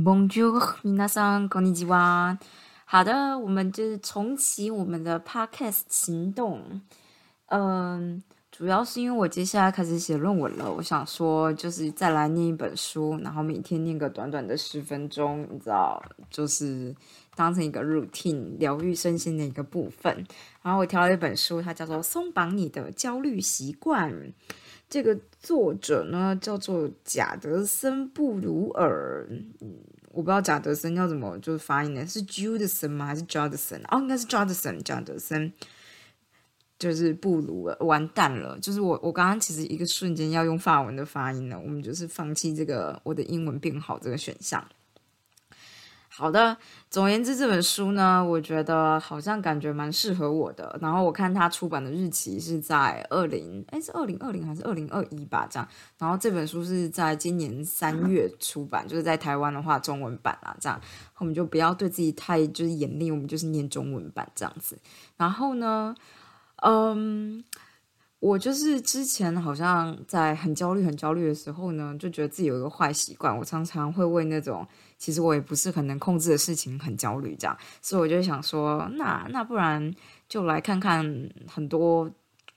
Bonjour，皆さんこんにちは。好的，我们就是重启我们的 podcast 行动。嗯，主要是因为我接下来开始写论文了，我想说就是再来念一本书，然后每天念个短短的十分钟，你知道，就是当成一个 routine 疗愈身心的一个部分。然后我挑了一本书，它叫做《松绑你的焦虑习惯》。这个作者呢叫做贾德森布鲁尔，嗯， 我不知道贾德森要怎么就是发音呢？是 Judson 吗？还是 Judson？哦，应该是 Judson，贾德森。就是布鲁了，完蛋了！就是我，我刚刚其实一个瞬间要用法文的发音呢，我们就是放弃这个我的英文变好这个选项。好的，总而言之，这本书呢，我觉得好像感觉蛮适合我的。然后我看它出版的日期是在二零，哎，是二零二零还是二零二一吧？这样。然后这本书是在今年三月出版，就是在台湾的话，中文版啊，这样。我们就不要对自己太就是严厉，我们就是念中文版这样子。然后呢，嗯。我就是之前好像在很焦虑、很焦虑的时候呢，就觉得自己有一个坏习惯，我常常会为那种其实我也不是很能控制的事情很焦虑，这样，所以我就想说，那那不然就来看看很多。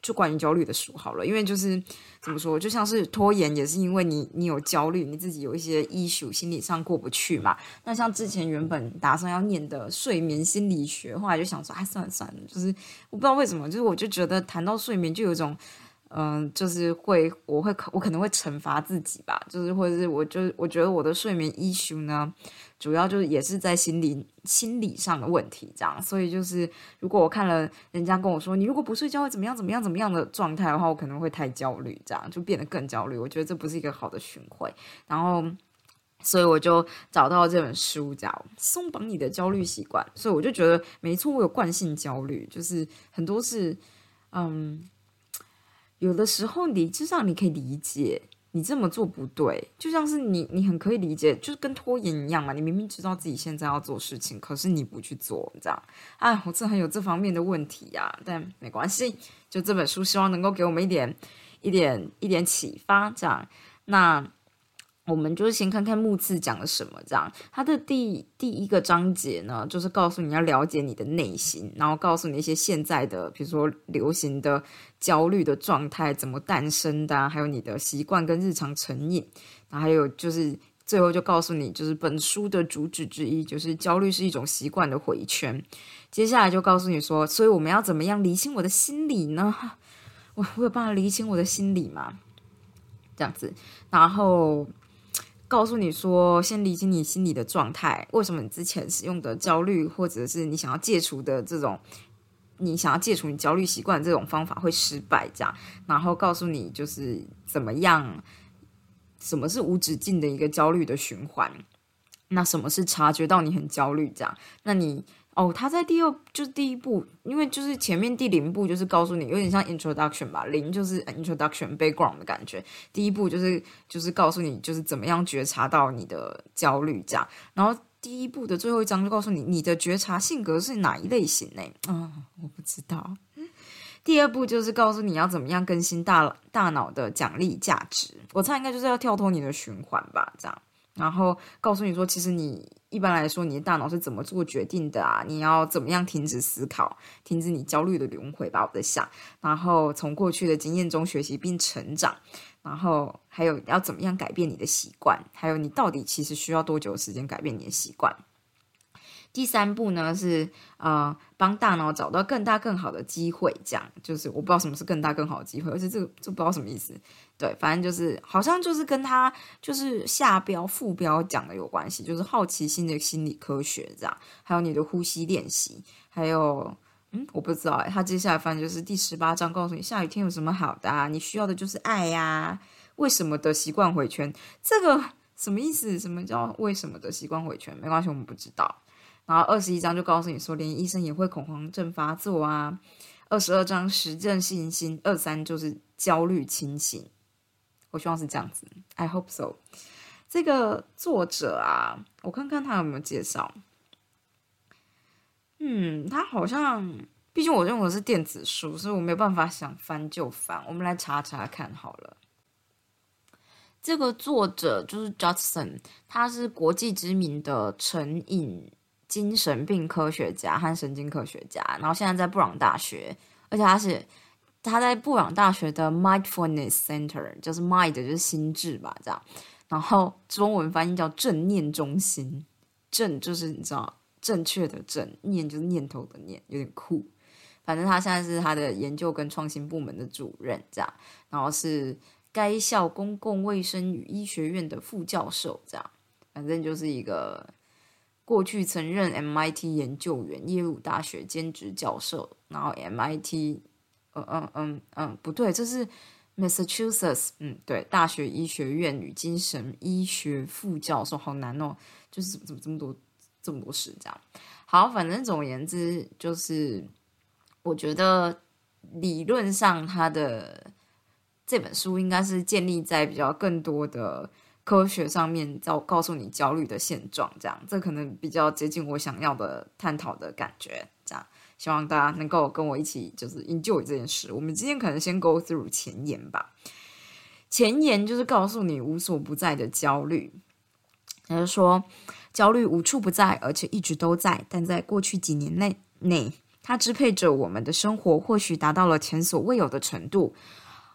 就关于焦虑的书好了，因为就是怎么说，就像是拖延，也是因为你你有焦虑，你自己有一些 issue，心理上过不去嘛。那像之前原本打算要念的睡眠心理学，后来就想说，哎，算了算了，就是我不知道为什么，就是我就觉得谈到睡眠就有一种。嗯，就是会，我会，我可能会惩罚自己吧，就是或者是，我就我觉得我的睡眠 issue 呢，主要就是也是在心理心理上的问题，这样，所以就是如果我看了人家跟我说，你如果不睡觉会怎么样怎么样怎么样的状态的话，我可能会太焦虑，这样就变得更焦虑。我觉得这不是一个好的循环，然后，所以我就找到这本书叫《松绑你的焦虑习惯》，所以我就觉得没错，我有惯性焦虑，就是很多是，嗯。有的时候理智上你可以理解你这么做不对，就像是你你很可以理解，就是跟拖延一样嘛。你明明知道自己现在要做事情，可是你不去做，这样，哎，我这很有这方面的问题呀。但没关系，就这本书希望能够给我们一点一点一点启发，这样。那。我们就是先看看木次讲了什么，这样。它的第第一个章节呢，就是告诉你要了解你的内心，然后告诉你一些现在的，比如说流行的焦虑的状态怎么诞生的，还有你的习惯跟日常成瘾。然后还有就是最后就告诉你，就是本书的主旨之一，就是焦虑是一种习惯的回圈。接下来就告诉你说，所以我们要怎么样理清我的心理呢？我我有办法理清我的心理吗？这样子，然后。告诉你说，先理清你心里的状态。为什么你之前使用的焦虑，或者是你想要戒除的这种，你想要戒除你焦虑习惯这种方法会失败？这样，然后告诉你就是怎么样，什么是无止境的一个焦虑的循环？那什么是察觉到你很焦虑？这样，那你。哦，他在第二就是第一步，因为就是前面第零步就是告诉你，有点像 introduction 吧，零就是 introduction background 的感觉。第一步就是就是告诉你，就是怎么样觉察到你的焦虑这样。然后第一步的最后一章就告诉你，你的觉察性格是哪一类型呢？啊，我不知道。第二步就是告诉你要怎么样更新大大脑的奖励价值。我猜应该就是要跳脱你的循环吧，这样。然后告诉你说，其实你。一般来说，你的大脑是怎么做决定的啊？你要怎么样停止思考，停止你焦虑的轮回吧？我在想，然后从过去的经验中学习并成长，然后还有要怎么样改变你的习惯，还有你到底其实需要多久时间改变你的习惯？第三步呢是呃帮大脑找到更大更好的机会，这样就是我不知道什么是更大更好的机会，而且这个这不知道什么意思。对，反正就是好像就是跟他就是下标副标讲的有关系，就是好奇心的心理科学这样，还有你的呼吸练习，还有嗯我不知道哎，他接下来反正就是第十八章告诉你下雨天有什么好的啊，你需要的就是爱呀，为什么的习惯回圈，这个什么意思？什么叫为什么的习惯回圈？没关系，我们不知道。然后二十一章就告诉你说，连医生也会恐慌症发作啊。二十二章实证信心，二三就是焦虑清醒。我希望是这样子，I hope so。这个作者啊，我看看他有没有介绍。嗯，他好像，毕竟我用的是电子书，所以我没有办法想翻就翻。我们来查查看好了。这个作者就是 Judson，他是国际知名的成瘾精神病科学家和神经科学家，然后现在在布朗大学，而且他是他在布朗大学的 Mindfulness Center，就是 Mind 就是心智吧，这样，然后中文翻译叫正念中心，正就是你知道正确的正，念就是念头的念，有点酷。反正他现在是他的研究跟创新部门的主任，这样，然后是该校公共卫生与医学院的副教授，这样，反正就是一个过去曾任 MIT 研究员、耶鲁大学兼职教授，然后 MIT，嗯嗯嗯嗯，不对，这是 Massachusetts，嗯，对，大学医学院与精神医学副教授，好难哦，就是怎么怎么这么多这么多事这样，好，反正总而言之就是。我觉得理论上，他的这本书应该是建立在比较更多的科学上面，在告诉你焦虑的现状，这样这可能比较接近我想要的探讨的感觉。这样，希望大家能够跟我一起就是 enjoy 这件事。我们今天可能先 go through 前言吧。前言就是告诉你无所不在的焦虑，也就是说，焦虑无处不在，而且一直都在，但在过去几年内内。它支配着我们的生活，或许达到了前所未有的程度。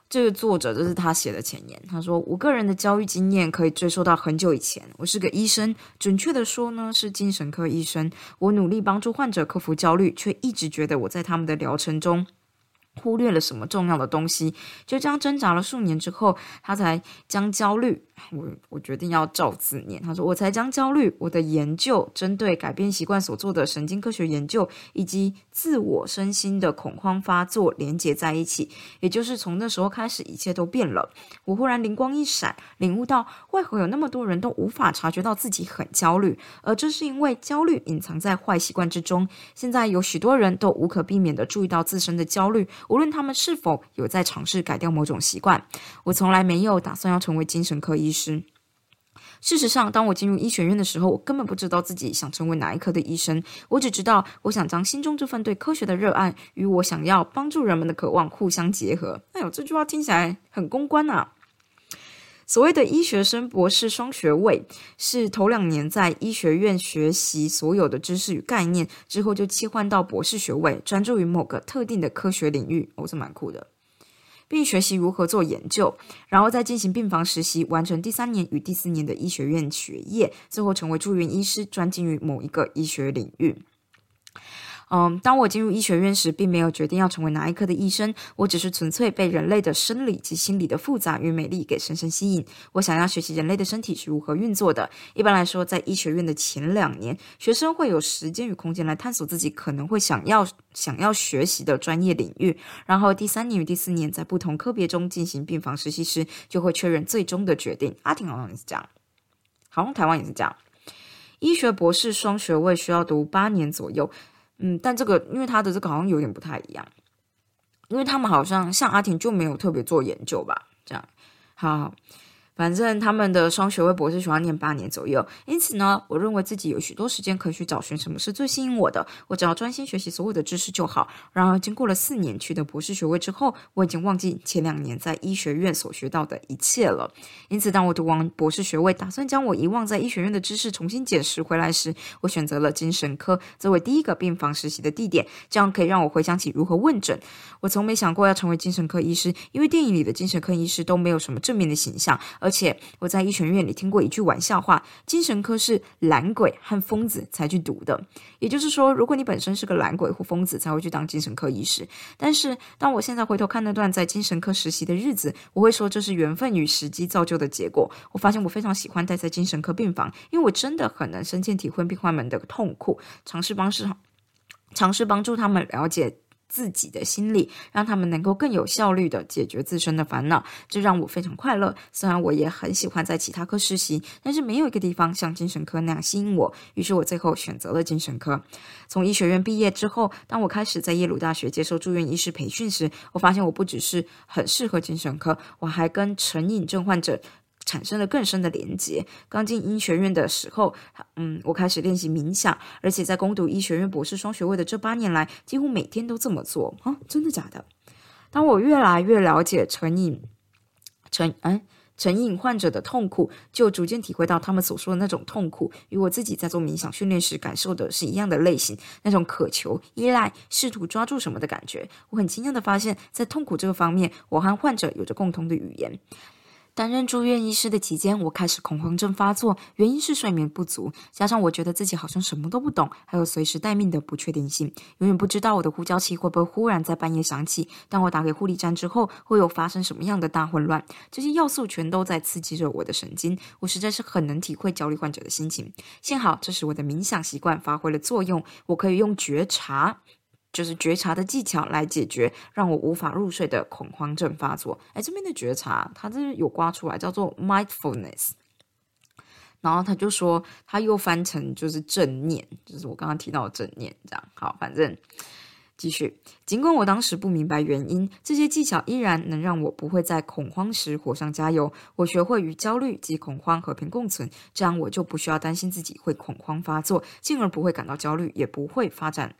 这个作者这是他写的前言。他说：“我个人的教育经验可以追溯到很久以前。我是个医生，准确的说呢，是精神科医生。我努力帮助患者克服焦虑，却一直觉得我在他们的疗程中。”忽略了什么重要的东西，就这样挣扎了数年之后，他才将焦虑。我我决定要照字念。他说：“我才将焦虑，我的研究针对改变习惯所做的神经科学研究，以及自我身心的恐慌发作连接在一起。也就是从那时候开始，一切都变了。我忽然灵光一闪，领悟到为何有那么多人都无法察觉到自己很焦虑，而这是因为焦虑隐藏在坏习惯之中。现在有许多人都无可避免的注意到自身的焦虑。”无论他们是否有在尝试改掉某种习惯，我从来没有打算要成为精神科医师。事实上，当我进入医学院的时候，我根本不知道自己想成为哪一科的医生。我只知道，我想将心中这份对科学的热爱与我想要帮助人们的渴望互相结合。哎呦，这句话听起来很公关啊！所谓的医学生博士双学位，是头两年在医学院学习所有的知识与概念，之后就切换到博士学位，专注于某个特定的科学领域，哦，是蛮酷的，并学习如何做研究，然后再进行病房实习，完成第三年与第四年的医学院学业，最后成为住院医师，专精于某一个医学领域。嗯，当我进入医学院时，并没有决定要成为哪一科的医生，我只是纯粹被人类的生理及心理的复杂与美丽给深深吸引。我想要学习人类的身体是如何运作的。一般来说，在医学院的前两年，学生会有时间与空间来探索自己可能会想要想要学习的专业领域。然后第三年与第四年，在不同科别中进行病房实习时，就会确认最终的决定。阿婷好像也是这样，好像台湾也是这样。医学博士双学位需要读八年左右。嗯，但这个因为他的这个好像有点不太一样，因为他们好像像阿婷就没有特别做研究吧，这样，好。反正他们的双学位博士需要念八年左右，因此呢，我认为自己有许多时间可以去找寻什么是最吸引我的，我只要专心学习所有的知识就好。然而，经过了四年取得博士学位之后，我已经忘记前两年在医学院所学到的一切了。因此，当我读完博士学位，打算将我遗忘在医学院的知识重新捡拾回来时，我选择了精神科作为第一个病房实习的地点，这样可以让我回想起如何问诊。我从没想过要成为精神科医师，因为电影里的精神科医师都没有什么正面的形象，而。而且我在医学院里听过一句玩笑话：精神科是懒鬼和疯子才去读的。也就是说，如果你本身是个懒鬼或疯子，才会去当精神科医师。但是，当我现在回头看那段在精神科实习的日子，我会说这是缘分与时机造就的结果。我发现我非常喜欢待在精神科病房，因为我真的很能深切体会病患们的痛苦，尝试帮是尝试帮助他们了解。自己的心理，让他们能够更有效率的解决自身的烦恼，这让我非常快乐。虽然我也很喜欢在其他科实习，但是没有一个地方像精神科那样吸引我。于是我最后选择了精神科。从医学院毕业之后，当我开始在耶鲁大学接受住院医师培训时，我发现我不只是很适合精神科，我还跟成瘾症患者。产生了更深的连接。刚进医学院的时候，嗯，我开始练习冥想，而且在攻读医学院博士双学位的这八年来，几乎每天都这么做啊！真的假的？当我越来越了解成瘾成哎成瘾患者的痛苦，就逐渐体会到他们所说的那种痛苦，与我自己在做冥想训练时感受的是一样的类型，那种渴求、依赖、试图抓住什么的感觉。我很惊讶的发现，在痛苦这个方面，我和患者有着共同的语言。担任住院医师的期间，我开始恐慌症发作，原因是睡眠不足，加上我觉得自己好像什么都不懂，还有随时待命的不确定性，永远不知道我的呼叫器会不会忽然在半夜响起。当我打给护理站之后，会有发生什么样的大混乱？这些要素全都在刺激着我的神经，我实在是很能体会焦虑患者的心情。幸好这时我的冥想习惯发挥了作用，我可以用觉察。就是觉察的技巧来解决让我无法入睡的恐慌症发作。哎，这边的觉察，它这有刮出来，叫做 mindfulness。然后他就说，他又翻成就是正念，就是我刚刚提到的正念，这样好。反正继续，尽管我当时不明白原因，这些技巧依然能让我不会在恐慌时火上加油。我学会与焦虑及恐慌和平共存，这样我就不需要担心自己会恐慌发作，进而不会感到焦虑，也不会发展。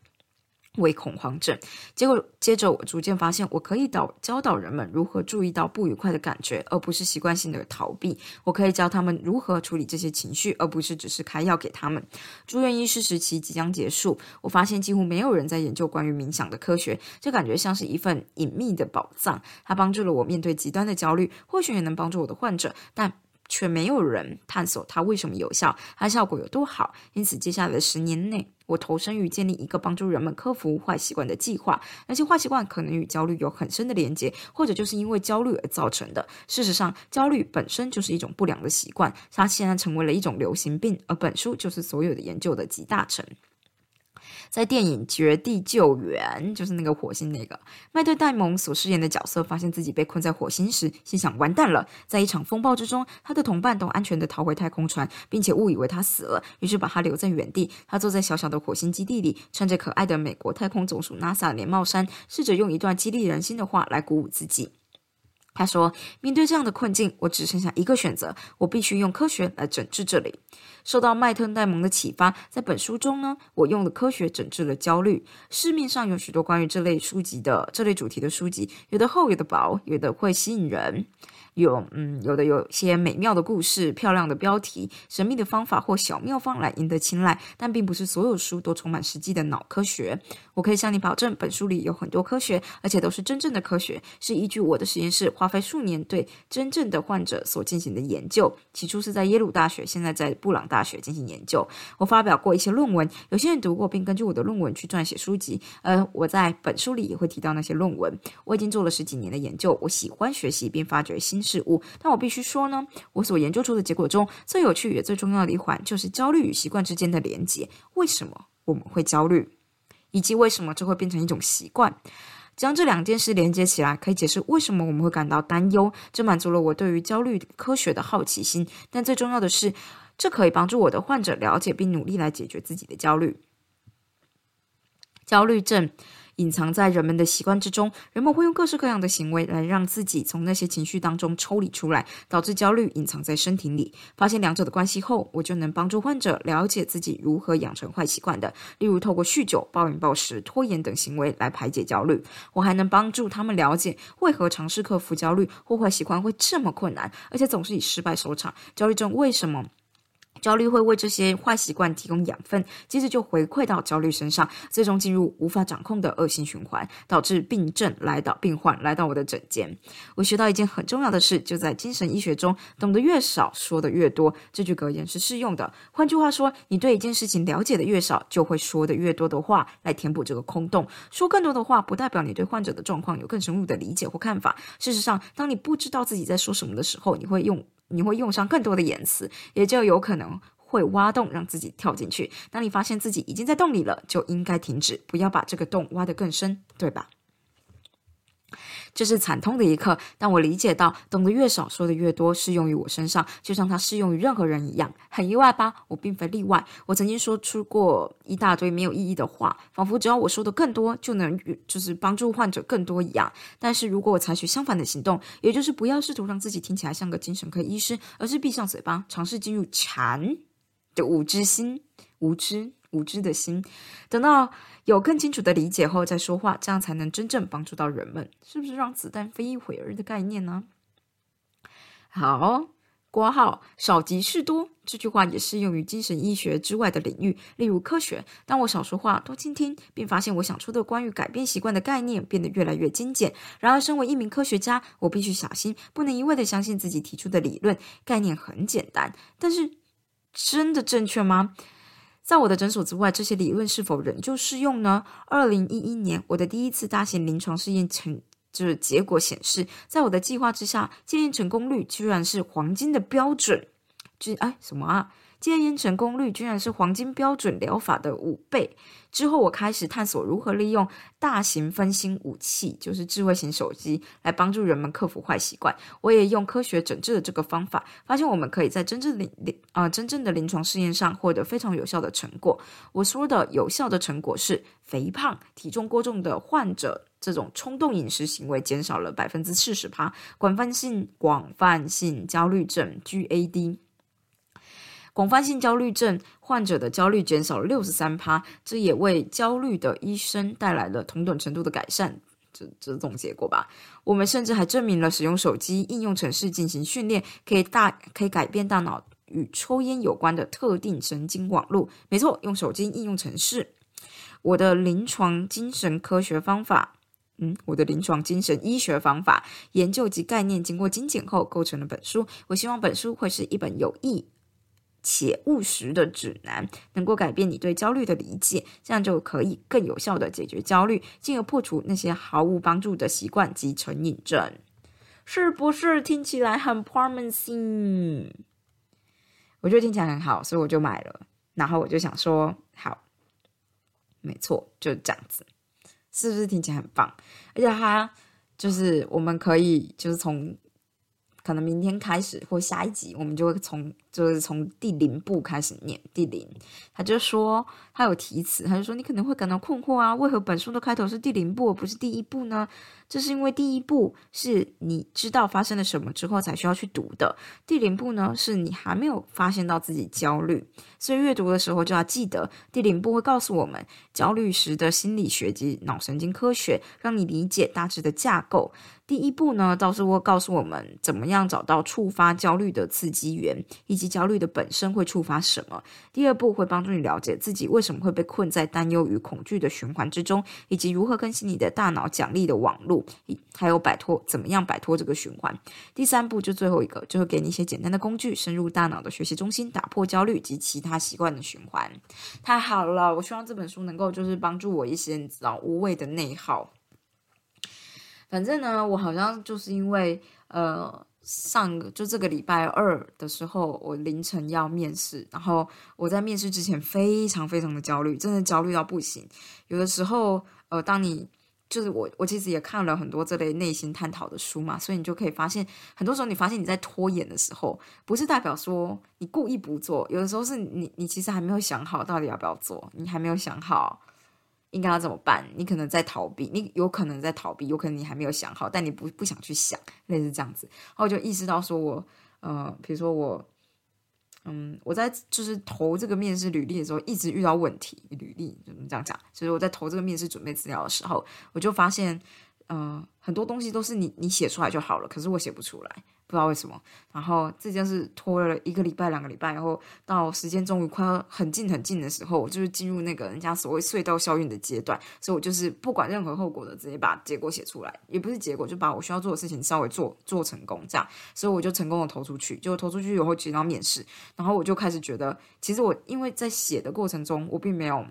为恐慌症，结果接着我逐渐发现，我可以导教导人们如何注意到不愉快的感觉，而不是习惯性的逃避。我可以教他们如何处理这些情绪，而不是只是开药给他们。住院医师时期即将结束，我发现几乎没有人在研究关于冥想的科学，这感觉像是一份隐秘的宝藏。它帮助了我面对极端的焦虑，或许也能帮助我的患者，但。却没有人探索它为什么有效，它效果有多好。因此，接下来的十年内，我投身于建立一个帮助人们克服坏习惯的计划。那些坏习惯可能与焦虑有很深的连接，或者就是因为焦虑而造成的。事实上，焦虑本身就是一种不良的习惯，它现在成为了一种流行病。而本书就是所有的研究的集大成。在电影《绝地救援》就是那个火星那个麦特戴蒙所饰演的角色，发现自己被困在火星时，心想完蛋了。在一场风暴之中，他的同伴都安全的逃回太空船，并且误以为他死了，于是把他留在原地。他坐在小小的火星基地里，穿着可爱的美国太空总署 NASA 连帽衫，试着用一段激励人心的话来鼓舞自己。他说：“面对这样的困境，我只剩下一个选择，我必须用科学来整治这里。”受到麦特戴蒙的启发，在本书中呢，我用了科学整治了焦虑。市面上有许多关于这类书籍的这类主题的书籍，有的厚，有的薄，有的会吸引人。有嗯，有的有些美妙的故事、漂亮的标题、神秘的方法或小妙方来赢得青睐，但并不是所有书都充满实际的脑科学。我可以向你保证，本书里有很多科学，而且都是真正的科学，是依据我的实验室花费数年对真正的患者所进行的研究。起初是在耶鲁大学，现在在布朗大学进行研究。我发表过一些论文，有些人读过，并根据我的论文去撰写书籍。而我在本书里也会提到那些论文。我已经做了十几年的研究，我喜欢学习并发掘新。事物，但我必须说呢，我所研究出的结果中最有趣也最重要的一环，就是焦虑与习惯之间的连接。为什么我们会焦虑，以及为什么这会变成一种习惯？将这两件事连接起来，可以解释为什么我们会感到担忧。这满足了我对于焦虑科学的好奇心。但最重要的是，这可以帮助我的患者了解并努力来解决自己的焦虑。焦虑症。隐藏在人们的习惯之中，人们会用各式各样的行为来让自己从那些情绪当中抽离出来，导致焦虑隐藏在身体里。发现两者的关系后，我就能帮助患者了解自己如何养成坏习惯的，例如透过酗酒、暴饮暴食、拖延等行为来排解焦虑。我还能帮助他们了解为何尝试克服焦虑或坏习惯会这么困难，而且总是以失败收场。焦虑症为什么？焦虑会为这些坏习惯提供养分，接着就回馈到焦虑身上，最终进入无法掌控的恶性循环，导致病症来到病患来到我的诊间。我学到一件很重要的事，就在精神医学中，懂得越少，说的越多。这句格言是适用的。换句话说，你对一件事情了解的越少，就会说的越多的话来填补这个空洞。说更多的话，不代表你对患者的状况有更深入的理解或看法。事实上，当你不知道自己在说什么的时候，你会用。你会用上更多的言辞，也就有可能会挖洞让自己跳进去。当你发现自己已经在洞里了，就应该停止，不要把这个洞挖得更深，对吧？这是惨痛的一刻，但我理解到，懂得越少，说的越多，适用于我身上，就像它适用于任何人一样。很意外吧？我并非例外。我曾经说出过一大堆没有意义的话，仿佛只要我说的更多，就能就是帮助患者更多一样。但是如果我采取相反的行动，也就是不要试图让自己听起来像个精神科医师，而是闭上嘴巴，尝试进入禅的无知心，无知。无知的心，等到有更清楚的理解后再说话，这样才能真正帮助到人们。是不是让子弹飞一会儿的概念呢？好，挂号少即是多。这句话也适用于精神医学之外的领域，例如科学。当我少说话，多倾听，并发现我想出的关于改变习惯的概念变得越来越精简。然而，身为一名科学家，我必须小心，不能一味的相信自己提出的理论。概念很简单，但是真的正确吗？在我的诊所之外，这些理论是否仍旧适用呢？二零一一年，我的第一次大型临床试验成就是结果显示，在我的计划之下，戒烟成功率居然是黄金的标准。就哎什么啊？戒烟成功率居然是黄金标准疗法的五倍。之后，我开始探索如何利用大型分心武器，就是智慧型手机，来帮助人们克服坏习惯。我也用科学整治的这个方法，发现我们可以在真正临临啊真正的临床试验上获得非常有效的成果。我说的有效的成果是，肥胖、体重过重的患者这种冲动饮食行为减少了百分之四十趴，广泛性广泛性焦虑症 GAD。广泛性焦虑症患者的焦虑减少了六十三趴，这也为焦虑的医生带来了同等程度的改善，这这种结果吧。我们甚至还证明了使用手机应用程式进行训练，可以大可以改变大脑与抽烟有关的特定神经网络。没错，用手机应用程式。我的临床精神科学方法，嗯，我的临床精神医学方法研究及概念经过精简后构成了本书。我希望本书会是一本有益。且务实的指南，能够改变你对焦虑的理解，这样就可以更有效的解决焦虑，进而破除那些毫无帮助的习惯及成瘾症，是不是听起来很 promising？我觉得听起来很好，所以我就买了。然后我就想说，好，没错，就是这样子，是不是听起来很棒？而且它就是我们可以就是从。可能明天开始或下一集，我们就会从就是从第零步开始念第零。他就说他有提词，他就说你可能会感到困惑啊，为何本书的开头是第零步而不是第一步呢？这是因为第一步是你知道发生了什么之后才需要去读的，第零步呢是你还没有发现到自己焦虑，所以阅读的时候就要记得第零步会告诉我们焦虑时的心理学及脑神经科学，让你理解大致的架构。第一步呢，倒是会告诉我们怎么样找到触发焦虑的刺激源，以及焦虑的本身会触发什么。第二步会帮助你了解自己为什么会被困在担忧与恐惧的循环之中，以及如何更新你的大脑奖励的网络，还有摆脱怎么样摆脱这个循环。第三步就最后一个，就会给你一些简单的工具，深入大脑的学习中心，打破焦虑及其他习惯的循环。太好了，我希望这本书能够就是帮助我一些你知道无谓的内耗。反正呢，我好像就是因为呃，上个就这个礼拜二的时候，我凌晨要面试，然后我在面试之前非常非常的焦虑，真的焦虑到不行。有的时候，呃，当你就是我，我其实也看了很多这类内心探讨的书嘛，所以你就可以发现，很多时候你发现你在拖延的时候，不是代表说你故意不做，有的时候是你你其实还没有想好到底要不要做，你还没有想好。应该要怎么办？你可能在逃避，你有可能在逃避，有可能你还没有想好，但你不不想去想，类似这样子。然后我就意识到说，我呃，比如说我，嗯，我在就是投这个面试履历的时候，一直遇到问题。履历怎么这样讲？就是我在投这个面试准备资料的时候，我就发现，嗯，很多东西都是你你写出来就好了，可是我写不出来。不知道为什么，然后这件事拖了一个礼拜、两个礼拜，然后到时间终于快要很近很近的时候，我就是进入那个人家所谓隧道效应的阶段，所以我就是不管任何后果的，直接把结果写出来，也不是结果，就把我需要做的事情稍微做做成功，这样，所以我就成功的投出去，就投出去以后接到面试，然后我就开始觉得，其实我因为在写的过程中，我并没有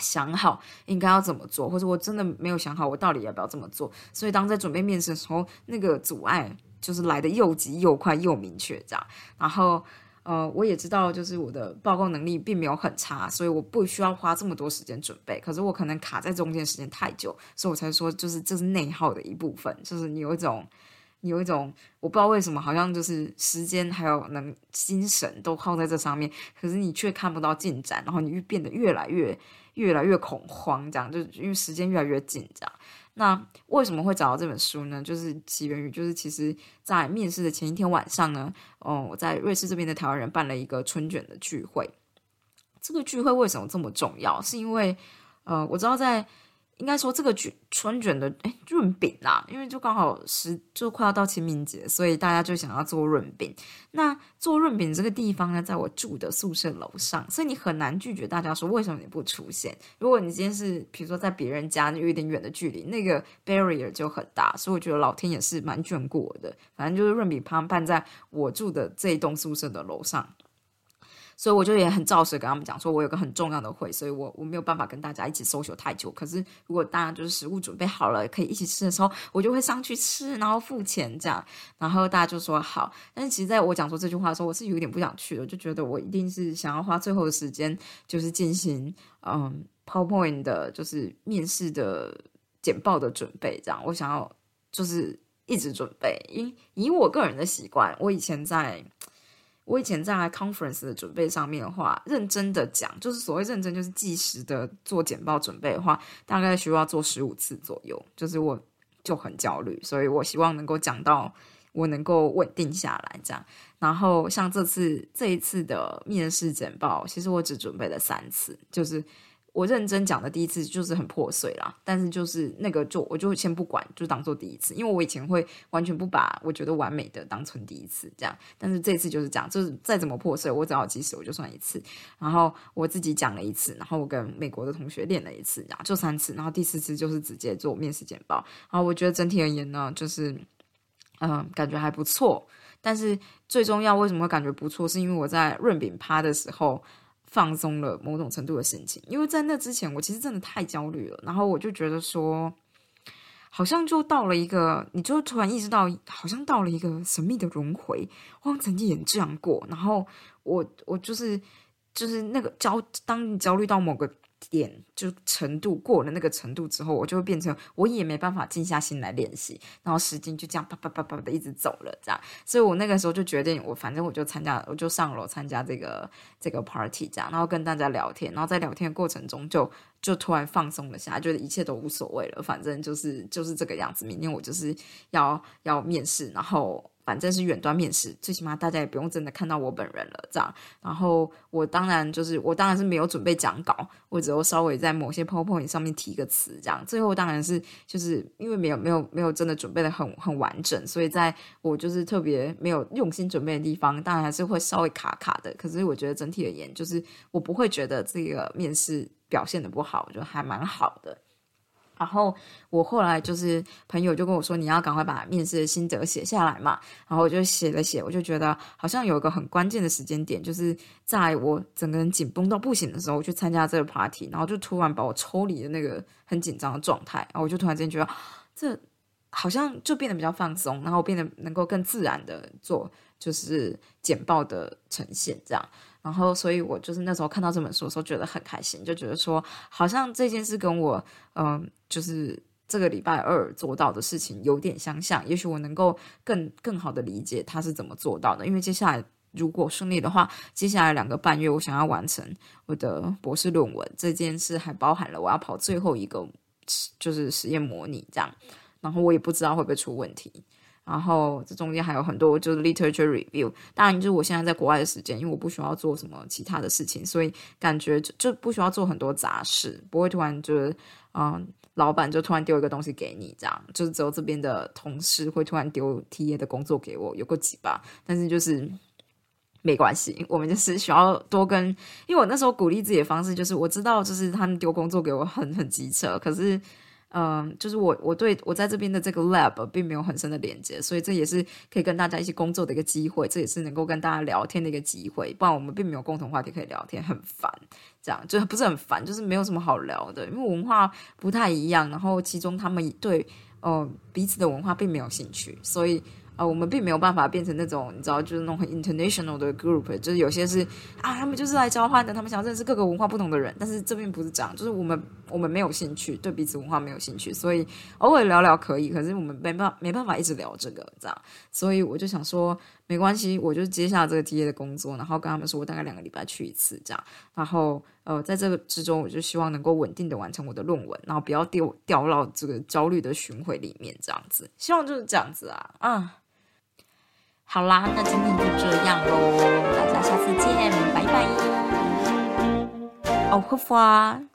想好应该要怎么做，或者我真的没有想好我到底要不要这么做，所以当在准备面试的时候，那个阻碍。就是来的又急又快又明确这样，然后呃，我也知道就是我的报告能力并没有很差，所以我不需要花这么多时间准备。可是我可能卡在中间时间太久，所以我才说就是这是内耗的一部分，就是你有一种你有一种我不知道为什么好像就是时间还有能精神都耗在这上面，可是你却看不到进展，然后你越变得越来越越来越恐慌，这样就是因为时间越来越紧张。那为什么会找到这本书呢？就是起源于，就是其实在面试的前一天晚上呢，哦，我在瑞士这边的台湾人办了一个春卷的聚会。这个聚会为什么这么重要？是因为，呃，我知道在应该说这个卷春卷的哎润饼啦，因为就刚好是就快要到清明节，所以大家就想要做润饼。那做润饼这个地方呢，在我住的宿舍楼上，所以你很难拒绝大家说为什么你不出现。如果你今天是比如说在别人家有一点远的距离，那个 barrier 就很大，所以我觉得老天也是蛮眷顾我的。反正就是润饼趴办在我住的这一栋宿舍的楼上。所以我就也很照实跟他们讲，说我有个很重要的会，所以我我没有办法跟大家一起 social 太久。可是如果大家就是食物准备好了，可以一起吃的时候，我就会上去吃，然后付钱这样。然后大家就说好。但是其实在我讲说这句话的时候，我是有点不想去的，就觉得我一定是想要花最后的时间，就是进行嗯 PowerPoint 的，就是面试的简报的准备这样。我想要就是一直准备，因以我个人的习惯，我以前在。我以前在 conference 的准备上面的话，认真的讲，就是所谓认真，就是计时的做简报准备的话，大概需要做十五次左右。就是我就很焦虑，所以我希望能够讲到我能够稳定下来这样。然后像这次这一次的面试简报，其实我只准备了三次，就是。我认真讲的第一次就是很破碎啦，但是就是那个就我就先不管，就当做第一次，因为我以前会完全不把我觉得完美的当成第一次这样，但是这次就是讲，就是再怎么破碎，我只要及时我就算一次，然后我自己讲了一次，然后我跟美国的同学练了一次，然后就三次，然后第四次就是直接做面试简报，然后我觉得整体而言呢，就是嗯感觉还不错，但是最重要为什么会感觉不错，是因为我在润饼趴的时候。放松了某种程度的心情，因为在那之前，我其实真的太焦虑了。然后我就觉得说，好像就到了一个，你就突然意识到，好像到了一个神秘的轮回。我曾经也这样过。然后我我就是就是那个焦，当你焦虑到某个。点就程度过了那个程度之后，我就会变成我也没办法静下心来练习，然后时间就这样啪啪啪啪的一直走了，这样，所以我那个时候就决定，我反正我就参加，我就上楼参加这个这个 party，这样，然后跟大家聊天，然后在聊天的过程中就就突然放松了下来，觉得一切都无所谓了，反正就是就是这个样子，明天我就是要要面试，然后。反正是远端面试，最起码大家也不用真的看到我本人了，这样。然后我当然就是我当然是没有准备讲稿，我只有稍微在某些 PowerPoint 上面提个词，这样。最后当然是就是因为没有没有没有真的准备的很很完整，所以在我就是特别没有用心准备的地方，当然还是会稍微卡卡的。可是我觉得整体而言，就是我不会觉得这个面试表现的不好，我觉得还蛮好的。然后我后来就是朋友就跟我说，你要赶快把面试的心得写下来嘛。然后我就写了写，我就觉得好像有一个很关键的时间点，就是在我整个人紧绷到不行的时候，我去参加这个 party，然后就突然把我抽离了那个很紧张的状态，然后我就突然间觉得，这好像就变得比较放松，然后变得能够更自然的做就是简报的呈现这样。然后，所以我就是那时候看到这本书的时候，觉得很开心，就觉得说，好像这件事跟我，嗯，就是这个礼拜二做到的事情有点相像。也许我能够更更好的理解他是怎么做到的。因为接下来如果顺利的话，接下来两个半月我想要完成我的博士论文，这件事还包含了我要跑最后一个就是实验模拟这样，然后我也不知道会不会出问题。然后这中间还有很多就是 literature review，当然就是我现在在国外的时间，因为我不需要做什么其他的事情，所以感觉就就不需要做很多杂事，不会突然就是嗯，老板就突然丢一个东西给你，这样就是只有这边的同事会突然丢 T A 的工作给我，有个几吧，但是就是没关系，我们就是需要多跟，因为我那时候鼓励自己的方式就是我知道就是他们丢工作给我很很急车，可是。嗯，就是我我对我在这边的这个 lab 并没有很深的连接，所以这也是可以跟大家一起工作的一个机会，这也是能够跟大家聊天的一个机会。不然我们并没有共同话题可以聊天，很烦。这样就不是很烦，就是没有什么好聊的，因为文化不太一样，然后其中他们对哦彼此的文化并没有兴趣，所以。啊，我们并没有办法变成那种你知道，就是那种很 international 的 group，就是有些是啊，他们就是来交换的，他们想要认识各个文化不同的人。但是这边不是这样，就是我们我们没有兴趣，对彼此文化没有兴趣，所以偶尔聊聊可以，可是我们没办没办法一直聊这个这样。所以我就想说，没关系，我就接下这个 TA 的工作，然后跟他们说我大概两个礼拜去一次这样。然后呃，在这个之中，我就希望能够稳定的完成我的论文，然后不要掉掉到这个焦虑的巡回里面这样子。希望就是这样子啊，啊。好啦，那今天就这样喽，大家下次见，拜拜。哦，呵，花。